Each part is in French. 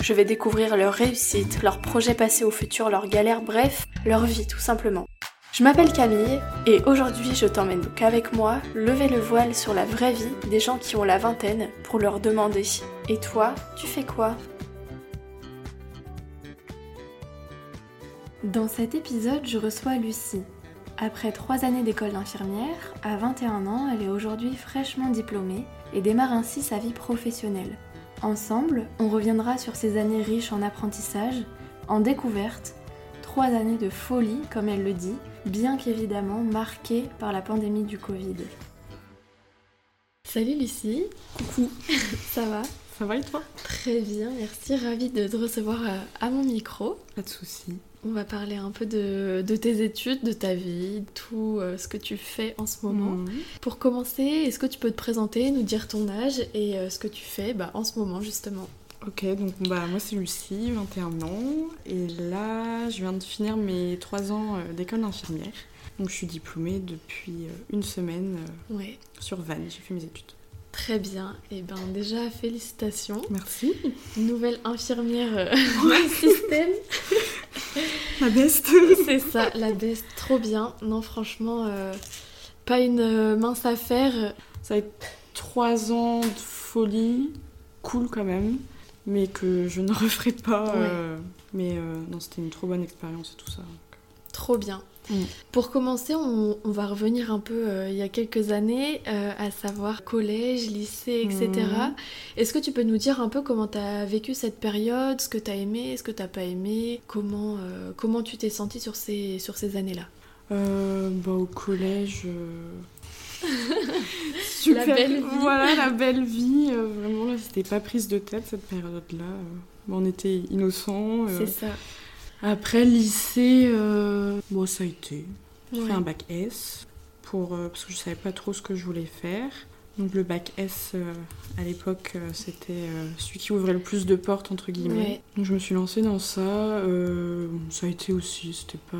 Je vais découvrir leur réussite, leurs projets passés au futur, leurs galères, bref, leur vie tout simplement. Je m'appelle Camille et aujourd'hui je t'emmène donc avec moi lever le voile sur la vraie vie des gens qui ont la vingtaine pour leur demander Et toi, tu fais quoi? Dans cet épisode, je reçois Lucie. Après trois années d'école d'infirmière, à 21 ans, elle est aujourd'hui fraîchement diplômée et démarre ainsi sa vie professionnelle. Ensemble, on reviendra sur ces années riches en apprentissage, en découverte, trois années de folie, comme elle le dit, bien qu'évidemment marquées par la pandémie du Covid. Salut Lucie Coucou Ça va? Ça va et toi? Très bien, merci, ravie de te recevoir euh, à mon micro. Pas de soucis. On va parler un peu de, tes études, de ta vie, tout euh, ce que tu fais en ce moment. Mhm. Pour commencer, est-ce que tu peux te présenter, nous dire ton âge et euh, ce que tu fais bah, en ce moment justement? Ok, donc bah, moi c'est Lucie, 21 ans, et là je viens de finir mes 3 ans euh, d'école d'infirmière. Donc je suis diplômée depuis une semaine Ouais, sur Vannes, j'ai fait mes études. très bien. Et ben déjà, félicitations. Merci. Nouvelle infirmière euh, du système. La best C'est ça, la baisse, trop bien. Non, franchement, euh, pas une euh, mince affaire. Ça va être 3 ans de folie, cool quand même, mais que je ne referai pas. Ouais. euh, mais euh, non, c'était une trop bonne expérience et tout ça. Trop bien. Mm. Pour commencer, on, on va revenir un peu euh, il y a quelques années, euh, à savoir collège, lycée, etc. Mhm. Est-ce que tu peux nous dire un peu comment tu as vécu cette période, ce que tu as aimé, ce que tu pas aimé, comment, euh, comment tu t'es senti sur ces, sur ces années-là? Euh, bah, au collège. euh, Super. La belle vie. Voilà, la belle vie. euh, vraiment, là, c'était pas prise de tête cette période-là. euh. On était innocents. euh. C'est ça. Après, lycée, euh, bon, ça a été. J'ai Ouais. fait un bac S pour, euh, parce que je savais pas trop ce que je voulais faire. Donc, le bac S, euh, à l'époque, euh, c'était euh, celui qui ouvrait le plus de portes, entre guillemets. Ouais. Donc, je me suis lancée dans ça. ça a été aussi, c'était pas.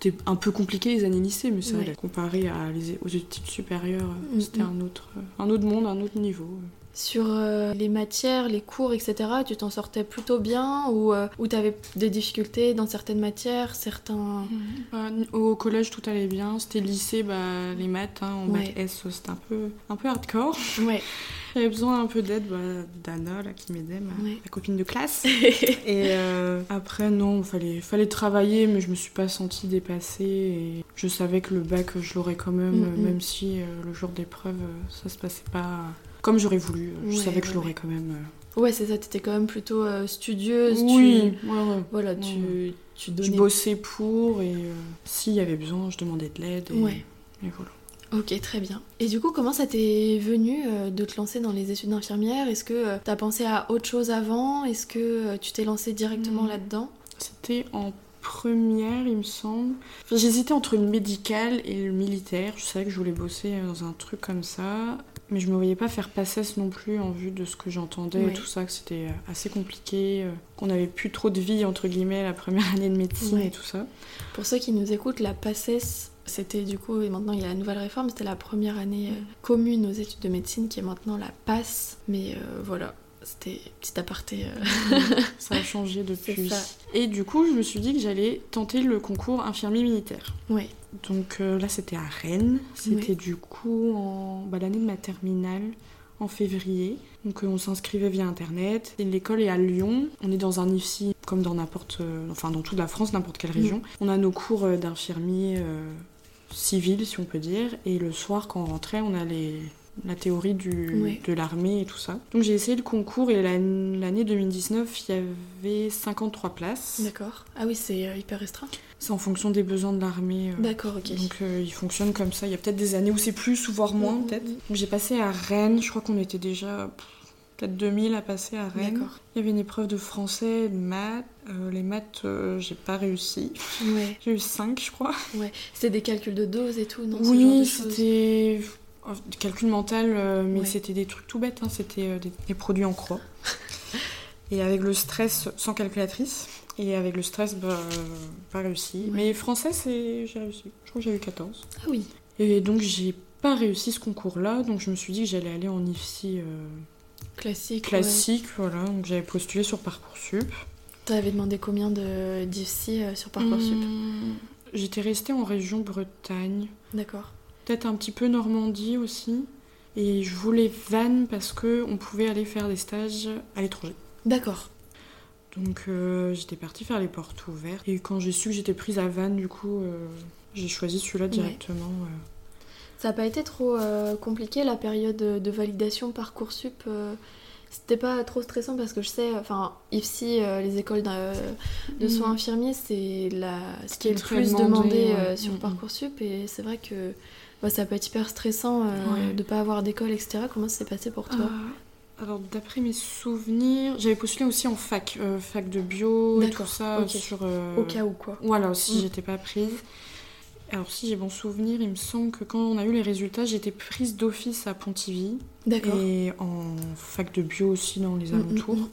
C'était un peu compliqué les années lycée, mais ça, Ouais. comparé à les, aux études supérieures, Mm, c'était mm. un, autre, un autre monde, un autre niveau. Sur euh, les matières, les cours, etc., tu t'en sortais plutôt bien ou, euh, ou tu avais des difficultés dans certaines matières, certains... Bah, au collège, tout allait bien. C'était lycée, bah, les maths, hein, en bac Ouais. S, c'était un peu, un peu hardcore. Ouais, J'avais besoin un peu d'aide bah, d'Anna, là, qui m'aidait, ma, Ouais. ma copine de classe. et euh, après, non, fallait, fallait travailler, mais je me suis pas sentie dépassée. Et je savais que le bac, je l'aurais quand même, Mm, mm. même si euh, le jour d'épreuve, ça se passait pas comme j'aurais voulu. Je Ouais, savais que je l'aurais ouais. quand même. euh. ouais c'est ça, t'étais quand même plutôt euh, studieuse. tu- Oui, ouais. Voilà, tu, tu Je bossais pour et euh, s'il y avait besoin, je demandais de l'aide. Et, Ouais. et voilà. Ok, très bien. Et du coup, comment ça t'est venu euh, de te lancer dans les études d'infirmière? Est-ce que euh, t'as pensé à autre chose avant? Est-ce que euh, tu t'es lancé directement Mm. là-dedans? C'était en première, il me semble. Enfin, J'hésitais entre le médical et le militaire. Je savais que je voulais bosser dans un truc comme ça. Mais je me voyais pas faire PACES non plus en vue de ce que j'entendais et tout ça, que c'était assez compliqué, euh, qu'on n'avait plus trop de vie, entre guillemets, la première année de médecine et tout ça. Pour ceux qui nous écoutent, la PACES, c'était du coup, et maintenant il y a la nouvelle réforme, c'était la première année euh, commune aux études de médecine qui est maintenant la PASS. Mais euh, voilà, c'était petit aparté. euh. ça a changé depuis. Et du coup, je me suis dit que j'allais tenter le concours infirmier militaire. Ouais, Donc euh, là, c'était à Rennes. C'était Ouais. du coup en bah, l'année de ma terminale, en février. Donc euh, on s'inscrivait via Internet. Et l'école est à Lyon. On est dans un IFSI, comme dans n'importe... enfin, dans toute la France, n'importe quelle région. Mm. On a nos cours d'infirmiers euh, civils, si on peut dire. Et le soir, quand on rentrait, on a les... La théorie du, Ouais. de l'armée et tout ça. Donc j'ai essayé le concours et l'an- l'année 2019, il y avait 53 places. d'accord. Ah oui, c'est euh, hyper restreint. C'est en fonction des besoins de l'armée. euh, D'accord, ok. donc euh, il fonctionne comme ça. Il y a peut-être des années où c'est plus ou voire moins Mhm. peut-être. Donc, J'ai passé à Rennes, je crois qu'on était déjà peut-être 2000 à passer à Rennes. D'accord. Il y avait une épreuve de français, de maths. Euh, les maths, euh, j'ai pas réussi. Ouais, J'ai eu 5, je crois. ouais. C'était des calculs de doses et tout, non oui, c'était du calcul mental, euh, mais Ouais. c'était des trucs tout bêtes. hein. C'était euh, des, des produits en croix. et avec le stress, sans calculatrice. Et avec le stress, bah, pas réussi. Ouais. Mais français, c'est j'ai réussi. Je crois que j'ai eu 14. Ah oui, Et donc, j'ai pas réussi ce concours-là. Donc, je me suis dit que j'allais aller en IFSI euh, classique. classique. Voilà. Donc, j'avais postulé sur Parcoursup. T'avais demandé combien de d'IFSI euh, sur Parcoursup? Hum, J'étais restée en région Bretagne. D'accord. Peut-être un petit peu Normandie aussi. Et je voulais Vannes parce que on pouvait aller faire des stages à l'étranger. D'accord. Donc euh, j'étais partie faire les portes ouvertes. Et quand j'ai su que j'étais prise à Vannes, du coup, euh, j'ai choisi celui-là directement. euh. Ça n'a pas été trop compliqué la période de validation Parcoursup C'était pas trop stressant parce que je sais, enfin, IFSI, euh, les écoles de soins Mhm. infirmiers, c'est la... ce qui est le plus demandé, demandé ouais. euh, sur Mhm. Parcoursup. Et c'est vrai que bah, ça peut être hyper stressant euh, Ouais. de pas avoir d'école, etc. Comment ça s'est passé pour toi Euh, alors d'après mes souvenirs, j'avais postulé aussi en fac, euh, fac de bio et tout ça ok. sur. euh, Au cas où, quoi. Voilà, si Mm. j'étais pas prise. Alors si j'ai bon souvenir, il me semble que quand on a eu les résultats, j'étais prise d'office à Pontivy D'accord. et en fac de bio aussi dans les Mm, mm, alentours. mm.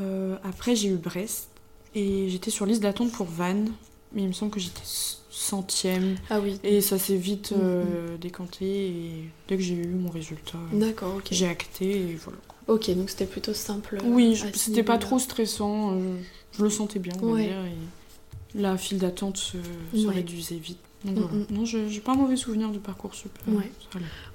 Euh, après j'ai eu Brest et j'étais sur liste d'attente pour Vannes, mais il me semble que j'étais centième Ah oui. et ça s'est vite Mm, euh, décanté et dès que j'ai eu mon résultat, D'accord, ok. j'ai acté et voilà. Ok, donc c'était plutôt simple. euh, Oui, c'était pas trop stressant, euh, je, je le sentais bien, on va Ouais. dire. Et la file d'attente se, se Ouais. réduisait vite. Donc Mm, voilà. mm. Non, j'ai pas un mauvais souvenir de Parcoursup. euh, Ouais.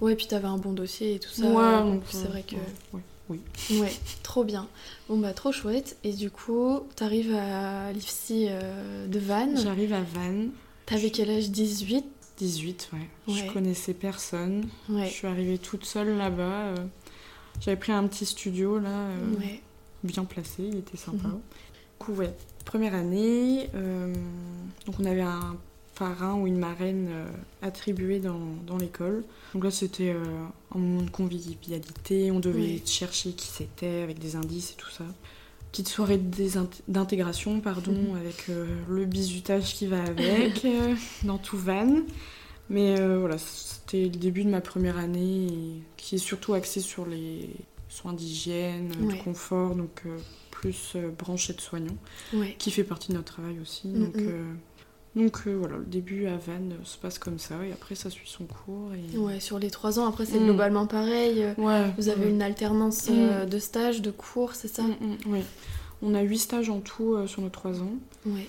Ouais, puis t'avais un bon dossier et tout ça. ouais, donc c'est euh, vrai que. ouais, ouais, oui. Ouais, trop bien. Bon bah trop chouette. Et du coup, t'arrives à l'IFSI euh, de Vannes. J'arrive à Vannes, T'avais quel âge? 18 18, ouais. Ouais. Je connaissais personne. Je Ouais. suis arrivée toute seule là-bas. euh, J'avais pris un petit studio là, euh, Ouais. bien placé, il était sympa. Du coup, ouais, première année, euh, donc on avait un parrain ou une marraine euh, attribuée dans, dans l'école. Donc là, c'était un moment de convivialité, on devait chercher qui c'était avec des indices et tout ça. Petite soirée de d'intégration, pardon, Mhm. avec euh, le bisutage qui va avec, euh, dans tout van. Mais euh, voilà, c'était le début de ma première année, et qui est surtout axée sur les soins d'hygiène, Ouais. de confort, donc plus branche aide-soignant, Ouais. qui fait partie de notre travail aussi. Mm, Donc, mm. Donc euh, voilà, le début à Vannes euh, se passe comme ça, et après ça suit son cours. Et... Ouais, sur les trois ans, après c'est Mm. globalement pareil. Euh, Ouais, Vous avez ouais. une alternance euh, de stage, de cours, c'est ça? Mm, mm, oui. On a huit stages en tout euh, sur nos trois ans. Ouais.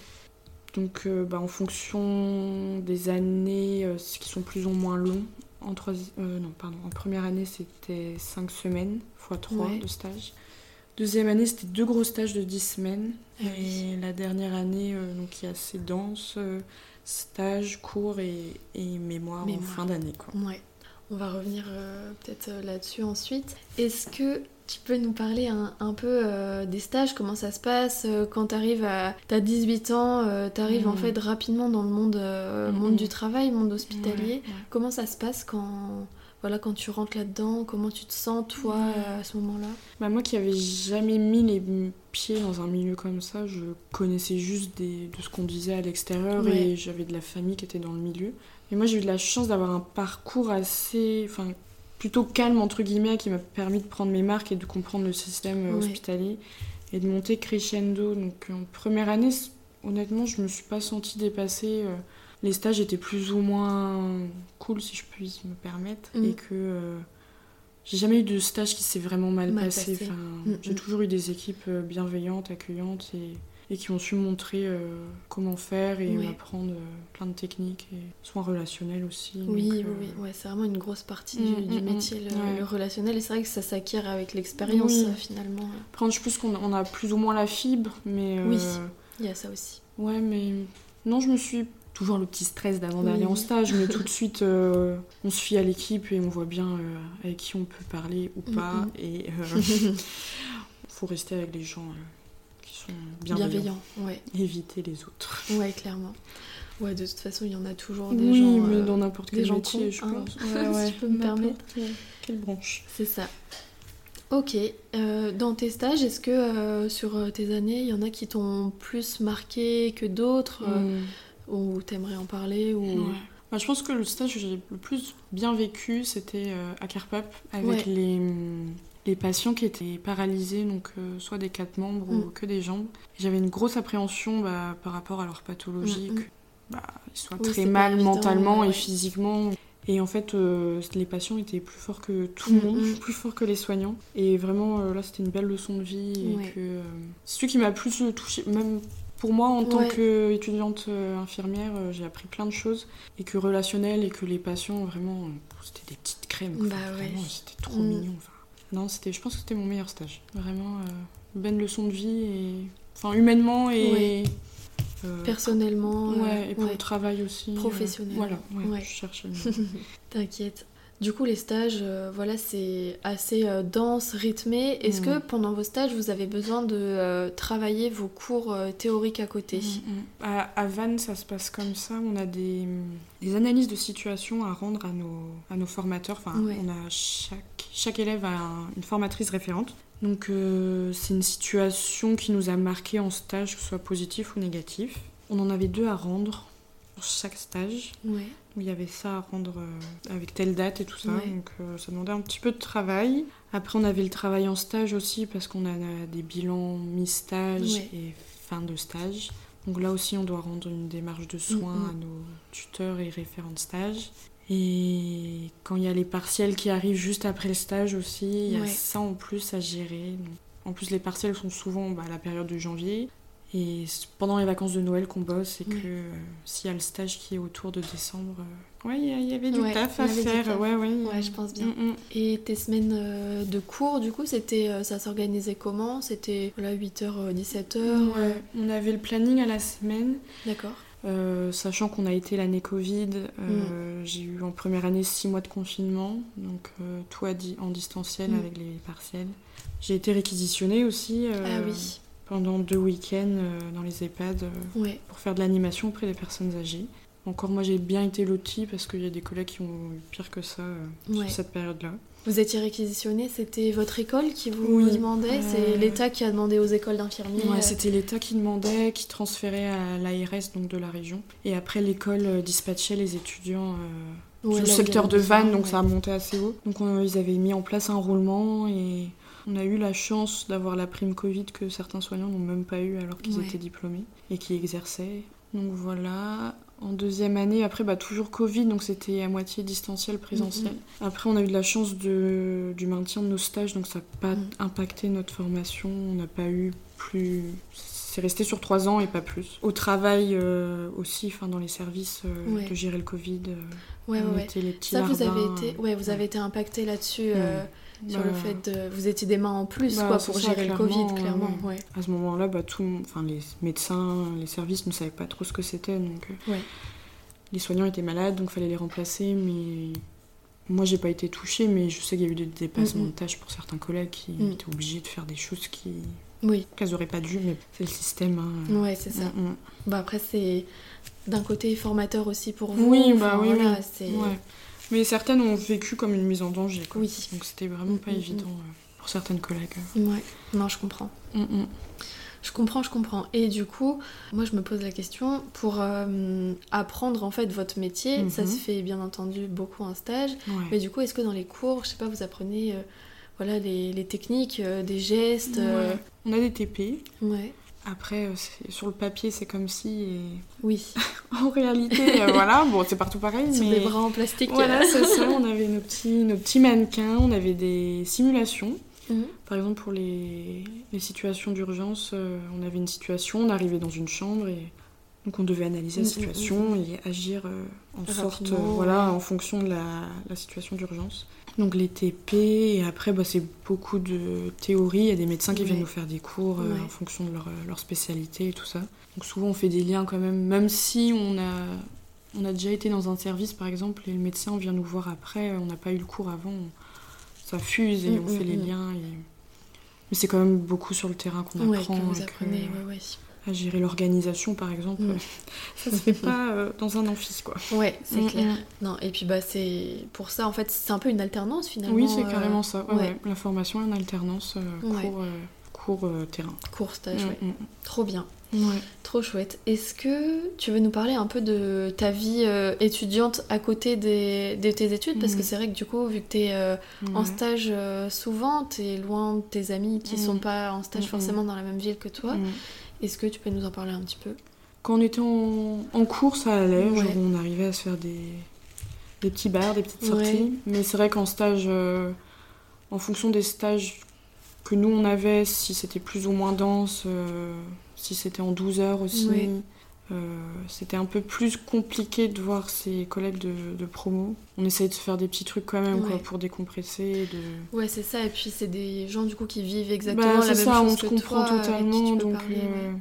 Donc, euh, bah, en fonction des années qui sont plus ou moins longs, en, euh, non, pardon, en première année, c'était 5 semaines, x 3 Ouais. de stage. Deuxième année, c'était deux gros stages de 10 semaines. Ah oui. et la dernière année, euh, donc, il y a assez dense, euh, stage, cours et, et mémoire, Mémoire. en fin d'année. Ouais. On va revenir euh, peut-être euh, là-dessus ensuite. Est-ce que tu peux nous parler un, un peu euh, des stages, comment ça se passe? Euh, quand t'arrives à... T'as 18 ans, euh, t'arrives en Mhm. fait rapidement dans le monde, monde du travail, monde hospitalier. Comment ça se passe quand, voilà, quand tu rentres là-dedans Comment tu te sens toi à ce moment-là? Bah, moi qui avais jamais mis les pieds dans un milieu comme ça, je connaissais juste des- de ce qu'on disait à l'extérieur Ouais. et j'avais de la famille qui était dans le milieu. Et moi j'ai eu de la chance d'avoir un parcours assez, enfin plutôt calme entre guillemets qui m'a permis de prendre mes marques et de comprendre le système euh, Ouais. hospitalier et de monter crescendo. Donc en première année, honnêtement, je me suis pas sentie dépassée. euh, Les stages étaient plus ou moins cool si je puis me permettre Mhm. et que euh, j'ai jamais eu de stage qui s'est vraiment mal, Mal passé. passé. Enfin, Mhm. J'ai toujours eu des équipes euh, bienveillantes, accueillantes et, et qui ont su montrer euh, comment faire et Ouais. euh, plein de techniques, et soins relationnels aussi. Oui, donc, oui, oui. Ouais, c'est vraiment une grosse partie Mm, du, du mm, métier, mm. le, Ouais. le relationnel. Et c'est vrai que ça s'acquiert avec l'expérience Oui. finalement. Après, je pense qu'on on a plus ou moins la fibre, mais. Oui. Il y a ça aussi. Ouais, mais. Non, je me suis. Toujours le petit stress d'avant d'aller Oui. en stage, mais tout de suite, euh, on se fie à l'équipe et on voit bien euh, avec qui on peut parler ou pas. mm. Et euh, faut rester avec les gens qui sont bienveillants. Bienveillant, ouais. Éviter les autres. Ouais, clairement. Ouais, de toute façon, il y en a toujours des oui, gens. mais euh, dans n'importe quel gens métier, cons, je hein, pense. si je peux me permettre. Quelle, branche C'est ça. Ok. Euh, dans tes stages, est-ce que euh, sur tes années, il y en a qui t'ont plus marqué que d'autres euh, Mm. Ou t'aimerais en parler ou... Ouais. Bah, je pense que le stage que j'ai le plus bien vécu, c'était euh, à Carpap, avec Ouais. les, les patients qui étaient paralysés, donc euh, soit des quatre membres ou Mm. que des jambes. J'avais une grosse appréhension bah, par rapport à leur pathologie, Mm, mm. que, bah, ils soient Oui, très mal évident, mentalement ouais. et physiquement. Et en fait, euh, les patients étaient plus forts que tout le Mm, monde, mm. plus forts que les soignants. Et vraiment, euh, là, c'était une belle leçon de vie. Et Ouais. que euh, celui qui m'a plus touché, même pour moi, en tant qu'étudiante euh, infirmière, euh, j'ai appris plein de choses. Et que relationnel, et que les patients, vraiment, euh, c'était des petites crèmes. Bah ouais. C'était trop Mm. mignon. Enfin, non, c'était, je pense que c'était mon meilleur stage. Vraiment, euh, une belle leçon de vie. Et... Enfin, humainement et... Ouais. euh, Personnellement Ouais, et pour le travail aussi. Professionnel. voilà, je mot. T'inquiète. Du coup, les stages, euh, voilà, c'est assez euh, dense, rythmé. Est-ce Mm. que pendant vos stages, vous avez besoin de euh, travailler vos cours théoriques à côté? Mm, mm. À, à Vannes, ça se passe comme ça. On a des, des analyses de situation à rendre à nos, à nos formateurs. Enfin, Ouais. on a chaque, chaque élève a un- une formatrice référente. Donc, c'est une situation qui nous a marqué en stage, que ce soit positif ou négatif. On en avait deux à rendre pour chaque stage. Ouais. où il y avait ça à rendre euh, avec telle date et tout ça. Ouais. Donc euh, ça demandait un petit peu de travail. Après, on avait le travail en stage aussi parce qu'on a des bilans mi-stage Ouais. et fin de stage. Donc là aussi, on doit rendre une démarche de soins à nos tuteurs et référents de stage. Et quand il y a les partiels qui arrivent juste après le stage aussi, il y a Ouais. ça en plus à gérer. En plus, les partiels sont souvent bah, à la période de janvier. Et c'est pendant les vacances de Noël qu'on bosse et Ouais. que euh, s'il y a le stage qui est autour de décembre, euh, ouais, il y avait du Ouais, taf à faire. taf. Ouais, ouais. Ouais, je pense bien. Mm, mm. Et tes semaines euh, de cours, du coup, c'était, ça s'organisait comment? C'était voilà, 8h, 17h Ouais, On avait le planning à la semaine, D'accord. euh, sachant qu'on a été l'année Covid. euh, Mm. J'ai eu en première année six mois de confinement, donc euh, tout à di- en distanciel Mm. avec les partiels. J'ai été réquisitionnée aussi ah oui, pendant deux week-ends euh, dans les EHPAD euh, ouais. pour faire de l'animation auprès des personnes âgées. Encore moi j'ai bien été lotie parce qu'il y a des collègues qui ont eu pire que ça euh, Ouais. sur cette période-là. Vous étiez réquisitionné, c'était votre école qui vous Oui. demandait? C'est Euh, l'État qui a demandé aux écoles d'infirmiers Ouais, c'était l'État qui demandait, qui transférait à l'ARS donc de la région. Et après l'école dispatchait les étudiants euh, ouais, y secteur de Vannes, donc ouais. ça a monté assez haut. Donc on- ils avaient mis en place un roulement et on a eu la chance d'avoir la prime Covid que certains soignants n'ont même pas eu alors qu'ils Ouais. étaient diplômés et qui exerçaient. Donc voilà. En deuxième année, après, bah, toujours Covid, donc c'était à moitié distanciel, présentiel. Mm-hmm. Après, on a eu de la chance de, du maintien de nos stages, donc ça n'a pas Mm. impacté notre formation. On n'a pas eu plus. C'est resté sur trois ans et pas plus. Au travail euh, aussi, enfin dans les services, euh, Ouais. de gérer le Covid. euh, Ouais, on ouais, ouais. était les petits Ça, vous avez été, ouais, vous avez été impacté là-dessus euh, sur Bah, le fait de, vous étiez des mains en plus bah, quoi pour ça, gérer le Covid, clairement. Ouais. À ce moment-là, bah, tout, enfin, les médecins, les services ne savaient pas trop ce que c'était. Donc, euh, Ouais. Les soignants étaient malades, donc il fallait les remplacer. Mais moi, j'ai pas été touchée, mais je sais qu'il y a eu des dépassements Mm, de tâches pour certains collègues qui Mm. étaient obligés de faire des choses qui Oui, qu'elles auraient pas dû, mais c'est le système. hein. ouais, c'est ça. Bah après c'est d'un côté formateur aussi pour vous. Oui, enfin, bah oui, voilà, oui. Ouais. Mais certaines ont vécu comme une mise en danger. Quoi. Oui. Donc c'était vraiment pas Mm, mm, évident euh, pour certaines collègues. Ouais. Non, je comprends. Mm, mm. Je comprends, je comprends. Et du coup, moi je me pose la question, pour euh, apprendre en fait votre métier, ça Mhm. se fait bien entendu beaucoup en stage, Ouais. mais du coup, est-ce que dans les cours, je sais pas, vous apprenez euh, voilà, les, les techniques, euh, des gestes Ouais. On a des TP. ouais. Après, euh, sur le papier, c'est comme si. Et... Oui, En réalité, euh, voilà, bon, c'est partout pareil. sur mais... des bras en plastique. Voilà, c'est ça. On avait nos petits, nos petits mannequins, on avait des simulations. Mhm. Par exemple, pour les, les situations d'urgence, euh, on avait une situation, on arrivait dans une chambre et donc on devait analyser la Mm, mm, situation et agir euh, en sorte, euh, voilà, en fonction de la, la situation d'urgence. Donc les TP et après, bah, c'est beaucoup de théorie. Il y a des médecins qui Ouais. viennent nous faire des cours euh, Ouais. en fonction de leur, leur spécialité et tout ça. Donc souvent, on fait des liens quand même, même si on a on a déjà été dans un service, par exemple, et le médecin vient nous voir après, on n'a pas eu le cours avant, on- ça fuse et Mm, on fait mm, les mm. liens. et- Mais c'est quand même beaucoup sur le terrain qu'on Ouais, apprend. que vous que-. À gérer l'organisation, par exemple. Mm. Ça se fait pas euh, dans un amphi, quoi. Ouais, c'est Mm, clair. mm. Non, et puis bah c'est pour ça en fait, c'est un peu une alternance finalement. Oui, c'est euh, carrément ça. Ouais, ouais. ouais. La formation en alternance, euh, cours, cours terrain. Court stage, ouais. Mm, Trop bien. Ouais. Trop chouette. Est-ce que tu veux nous parler un peu de ta vie euh, étudiante à côté des, de tes études? Parce que c'est vrai que du coup, vu que tu es en Ouais. stage euh, souvent, tu es loin de tes amis qui Mhm. sont pas en stage forcément dans la même ville que toi. Est-ce que tu peux nous en parler un petit peu? Quand on était en, en cours, ça allait. Ouais. Genre, on arrivait à se faire des, des petits bars, des petites sorties. Ouais. Mais c'est vrai qu'en stage, euh, en fonction des stages que nous on avait, si c'était plus ou moins dense, euh, si c'était en 12 heures aussi, Ouais. Euh, c'était un peu plus compliqué de voir ses collègues de, de promo. On essayait de se faire des petits trucs quand même quoi, pour décompresser. De... Ouais, c'est ça. Et puis, c'est des gens du coup qui vivent exactement Bah, la c'est même ça, chose on se comprend toi, totalement. donc, parler, euh.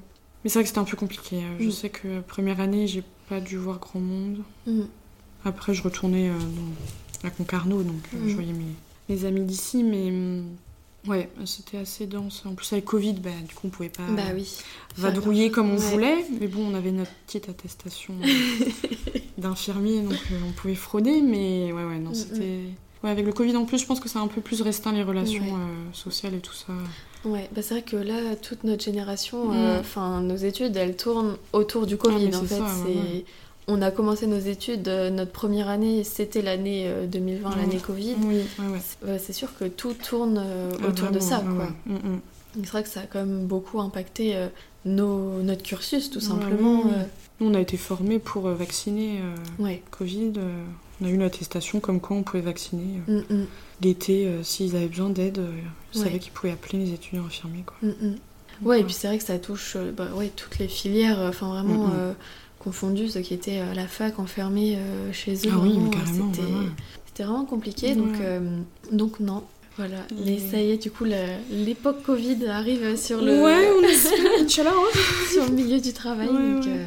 Mais c'est vrai que c'était un peu compliqué. euh, Je Mm. sais que première année, j'ai pas dû voir grand monde. Mhm. Après, je retournais dans la Concarneau, donc Mhm. je voyais mes, mes amis d'ici, mais ouais, c'était assez dense. En plus, avec Covid, bah, du coup, on pouvait pas Bah oui. vadrouiller comme on. Ouais. voulait, mais bon, on avait notre petite attestation d'infirmier, donc euh, on pouvait frauder, mais ouais, ouais, non, Mhm. c'était. Ouais, avec le Covid en plus, je pense que ça a un peu plus restreint les relations Ouais. euh, sociales et tout ça. Ouais, bah c'est vrai que là, toute notre génération, Mm. euh, enfin nos études, elles tournent autour du Covid. Ah, mais en fait, ça, ouais. On a commencé nos études, euh, notre première année, c'était l'année euh, 2020, Mm. l'année Covid. Oui. C'est- sûr que tout tourne euh, Ah, autour de ça, quoi. Mm, C'est vrai que ça a quand même beaucoup impacté euh, nos, notre cursus, tout simplement. euh, Nous, on a été formés pour euh, vacciner euh, ouais. Covid. euh, on a eu une attestation comme quoi on pouvait vacciner. euh, Mm, mm, L'été, euh, s'ils avaient besoin d'aide, euh, ils Ouais. savaient qu'ils pouvaient appeler les étudiants infirmiers. Quoi. mm. Ouais, et puis c'est vrai que ça touche euh, bah, ouais, toutes les filières, euh, enfin vraiment euh, confondues, ceux qui étaient à la fac, enfermés euh, chez eux. Ah oui, carrément, C'était ouais, vraiment compliqué, donc, Ouais. euh, donc non. Voilà, Mais- ça y est, du coup, l'époque Covid arrive sur le, Ouais, on Inch'Allah. hein. sur le milieu du travail. Ouais, donc, ouais. euh,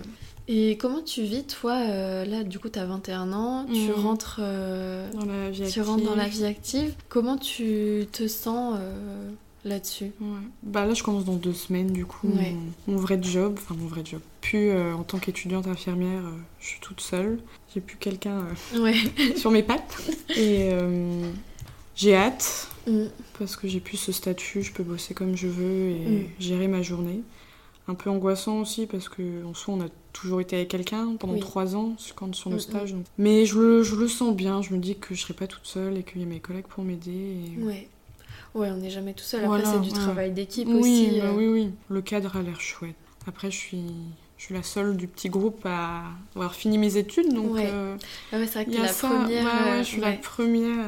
Et comment tu vis, toi Là, là, du coup, tu as 21 ans, tu rentres euh, Dans la vie tu rentres dans la active. vie active. Comment tu te sens euh, là-dessus Ouais. Bah là, je commence dans deux semaines, du coup, Ouais. mon, mon vrai job, enfin mon vrai job. Plus euh, en tant qu'étudiante infirmière, euh, je suis toute seule. J'ai plus quelqu'un euh, Ouais. sur mes pattes. Et j'ai hâte, Mm. parce que j'ai plus ce statut, je peux bosser comme je veux et Mm. gérer ma journée. Un peu angoissant aussi, parce que en soi, on a toujours été avec quelqu'un pendant Oui. trois ans quand sur nos Mm, stages. donc. Mais je le, je le sens bien, je me dis que je serai pas toute seule et qu'il y a mes collègues pour m'aider. et- Ouais. Ouais, on n'est jamais tout seul. Après, Voilà, c'est du ouais. travail d'équipe Oui, aussi. bah euh. oui, oui. Le cadre a l'air chouette. Après, je suis, je suis la seule du petit groupe à avoir fini mes études, donc Ouais. euh, Ah ouais, c'est vrai que la ça. première. ouais, euh, je suis la première.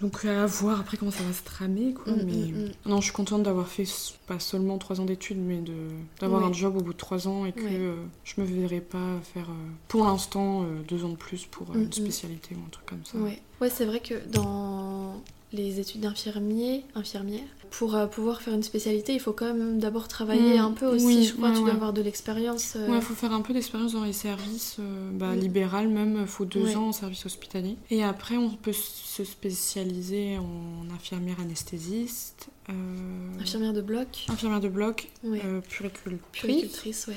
Donc à voir après comment ça va se tramer, quoi. Mm, mais mm, mm. non, je suis contente d'avoir fait pas seulement trois ans d'études, mais de d'avoir un job au bout de trois ans et que euh, je me verrai pas faire euh, pour l'instant deux ans de plus pour une spécialité ou un truc comme ça. Ouais, ouais c'est vrai que dans les études d'infirmier, infirmière, pour euh, pouvoir faire une spécialité, il faut quand même d'abord travailler Mm, un peu aussi. oui, je crois ouais, tu dois ouais. avoir de l'expérience. euh, Ouais, faut faire un peu d'expérience dans les services euh, bah, Mm. libéral même, faut deux Ouais. ans en service hospitalier. Et après, on peut se spécialiser en infirmière anesthésiste, euh, Infirmière de bloc. infirmière de bloc, euh. Puéricultrice, ouais.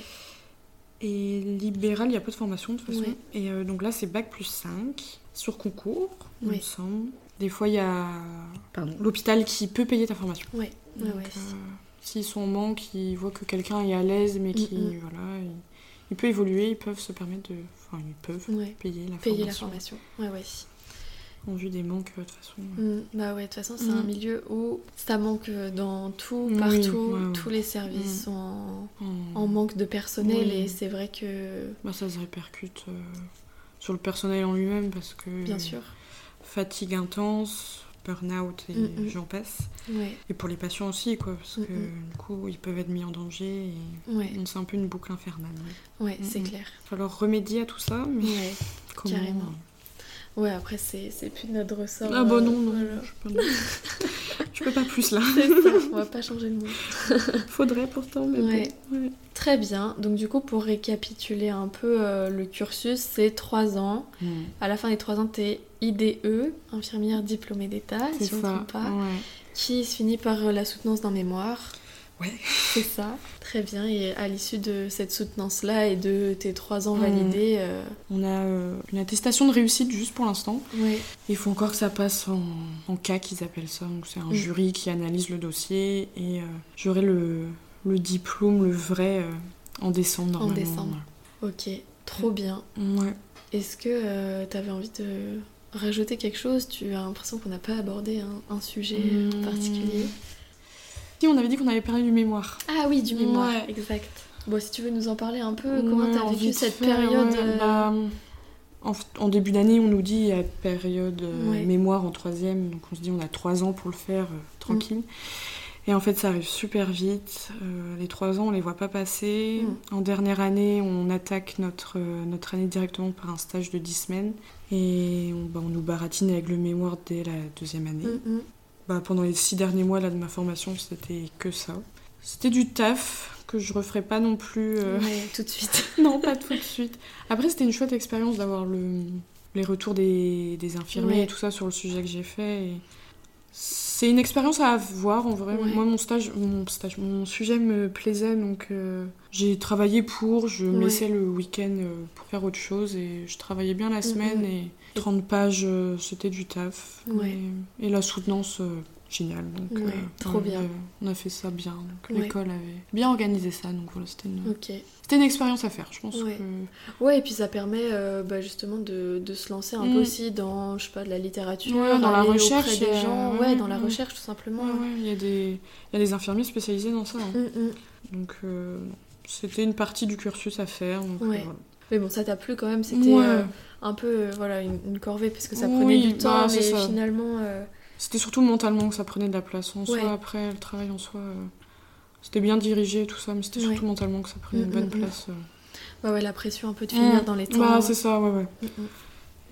Et libéral, il n'y a pas de formation de toute façon. Et donc là, c'est bac plus 5 sur concours, il me semble. Des fois, il y a l'hôpital qui peut payer ta formation. Ouais, ouais, Donc, ouais. euh, S'ils sont en manque, ils voient que quelqu'un est à l'aise, mais qui, Mm, mm. voilà, il, il peut évoluer, ils peuvent se permettre de... Enfin, ils peuvent payer la Payer la formation. formation. Ouais, ouais. En vue des manques, euh, de toute façon. Mm, bah ouais, de toute façon, c'est Mm. un milieu où ça manque dans tout, partout. Tous les services Mm. sont en, En- en manque de personnel Oui. et c'est vrai que, Bah, ça se répercute euh, sur le personnel en lui-même parce que... bien sûr, Fatigue intense, burn-out et Mm, mm. j'en passe. ouais, Et pour les patients aussi, quoi, parce Mm, que mm. du coup, ils peuvent être mis en danger et ouais, c'est un peu une boucle infernale. ouais. ouais, c'est clair. Il va falloir remédier à tout ça, mais Ouais. comment Carrément. Ouais, après, c'est plus de notre ressort. Ah bah euh, non, non, voilà. je, peux... je peux pas plus là. Ça, on va pas changer le monde. Faudrait pourtant, mais Ouais. bon. Ouais. Très bien. Donc du coup, pour récapituler un peu euh, le cursus, c'est trois ans. À la fin des trois ans, t'es IDE, infirmière diplômée d'État, si je ne trompe pas, ouais. qui se finit par euh, la soutenance d'un mémoire. Ouais. C'est ça. Très bien. Et à l'issue de cette soutenance-là et de tes trois ans validés, euh, On a euh, une attestation de réussite juste pour l'instant. ouais. Il faut encore que ça passe en, en cas qu'ils appellent ça. Donc c'est un Mm. jury qui analyse le dossier et euh, j'aurai le, le diplôme, le vrai, en décembre normalement. décembre. ok, trop bien. Ouais. Est-ce que tu avais envie de rajouter quelque chose Tu as l'impression qu'on n'a pas abordé un, un sujet Mm. particulier Si, on avait dit qu'on avait parlé du mémoire. Ah oui, du mémoire, Ouais. exact. Bon, si tu veux nous en parler un peu, comment Ouais, t'as vécu cette fait, période ouais. euh, Bah, en, en début d'année, on nous dit il y a période euh, mémoire en troisième, donc on se dit on a trois ans pour le faire euh, tranquille. Et en fait, ça arrive super vite. Euh, les trois ans, on les voit pas passer. Mm. En dernière année, on attaque notre, euh, notre année directement par un stage de 10 semaines. Et on, bah, on nous baratine avec le mémoire dès la deuxième année. mm, mm. Bah, pendant les six derniers mois là, de ma formation, c'était que ça. C'était du taf que je referais pas non plus. euh, Ouais, tout de suite. non, pas tout de suite. Après, c'était une chouette expérience d'avoir le, les retours des, des infirmiers Ouais. et tout ça sur le sujet que j'ai fait. et C'est une expérience à avoir en vrai. Ouais. Moi, mon stage, mon stage, mon sujet me plaisait, donc euh, j'ai travaillé pour. Je me Ouais. laissais le week-end euh, pour faire autre chose et je travaillais bien la semaine Mhm. et 30 pages, euh, c'était du taf. Et, et la soutenance, génial. Donc, Ouais, trop on bien. a- on a fait ça bien. Ouais. l'école avait bien organisé ça. Donc voilà, c'était une, c'était une expérience à faire, je pense. Ouais. que- Ouais, et puis ça permet euh, bah, justement de, de se lancer un Mm. peu aussi dans, je sais pas, de la littérature, dans la recherche, auprès des euh, gens, ouais, ouais, dans la ouais. recherche tout simplement. Il y, a des- y a des infirmiers spécialisés dans ça. hein. Mm, mm. Donc, euh, c'était une partie du cursus à faire. Donc, euh. Mais bon, ça t'a plu quand même, c'était Ouais. euh, un peu euh, voilà, une, une corvée parce que ça Oui, prenait du temps, bah, c'est mais ça. finalement. euh, C'était surtout mentalement que ça prenait de la place. En Ouais. soi, après, le travail en soi, euh, c'était bien dirigé et tout ça, mais c'était surtout Ouais. mentalement que ça prenait une Mm, bonne mm, mm. place. euh. bah ouais, la pression un peu de finir dans les temps. Bah, c'est ça, ouais, ouais.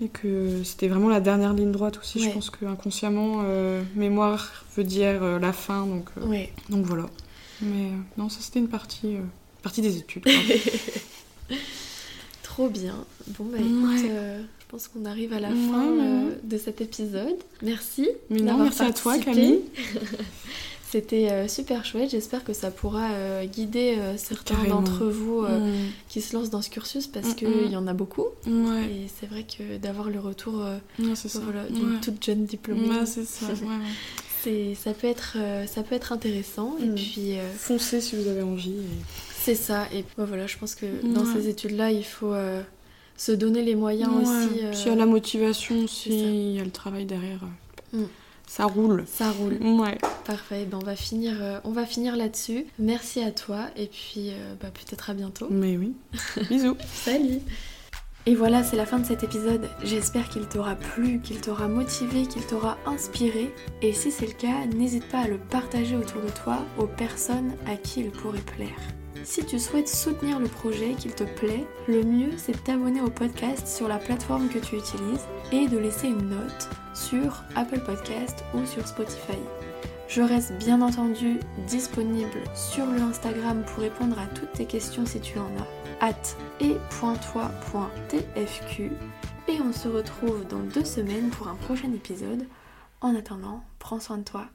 Et que c'était vraiment la dernière ligne droite aussi. Je pense que inconsciemment, euh, mémoire veut dire euh, la fin, donc, donc voilà. Mais non, ça c'était une partie, partie des études. quoi. Trop bien. Bon, bah écoute, je pense qu'on arrive à la Ouais, fin euh, de cet épisode. Merci. Mais non, merci à toi. Camille. C'était euh, super chouette. J'espère que ça pourra euh, guider certains d'entre vous qui se lancent dans ce cursus parce Mm, qu'il mm. y en a beaucoup. Ouais, Et c'est vrai que d'avoir le retour ouais, d'une toute jeune diplômée, c'est ça. ça, peut être, ça peut être intéressant. Et Mm. puis, Foncez si vous avez envie. et- c'est ça. Et bah, voilà, je pense que dans ces études-là, il faut se donner les moyens Ouais. aussi. euh, S'il y a la motivation, s'il y a le travail derrière, euh, Mm. ça roule. Ça roule. Ouais. Parfait. Ben, on, va finir, euh, on va finir là-dessus. Merci à toi. Et puis, euh, bah, peut-être à bientôt. Mais oui. Bisous. Salut Et voilà, c'est la fin de cet épisode. J'espère qu'il t'aura plu, qu'il t'aura motivé, qu'il t'aura inspiré. Et si c'est le cas, n'hésite pas à le partager autour de toi aux personnes à qui il pourrait plaire. Si tu souhaites soutenir le projet, qu'il te plaît, le mieux c'est de t'abonner au podcast sur la plateforme que tu utilises et de laisser une note sur Apple Podcast ou sur Spotify. Je reste bien entendu disponible sur le Instagram pour répondre à toutes tes questions si tu en as. At et on se retrouve dans deux semaines pour un prochain épisode. En attendant, prends soin de toi.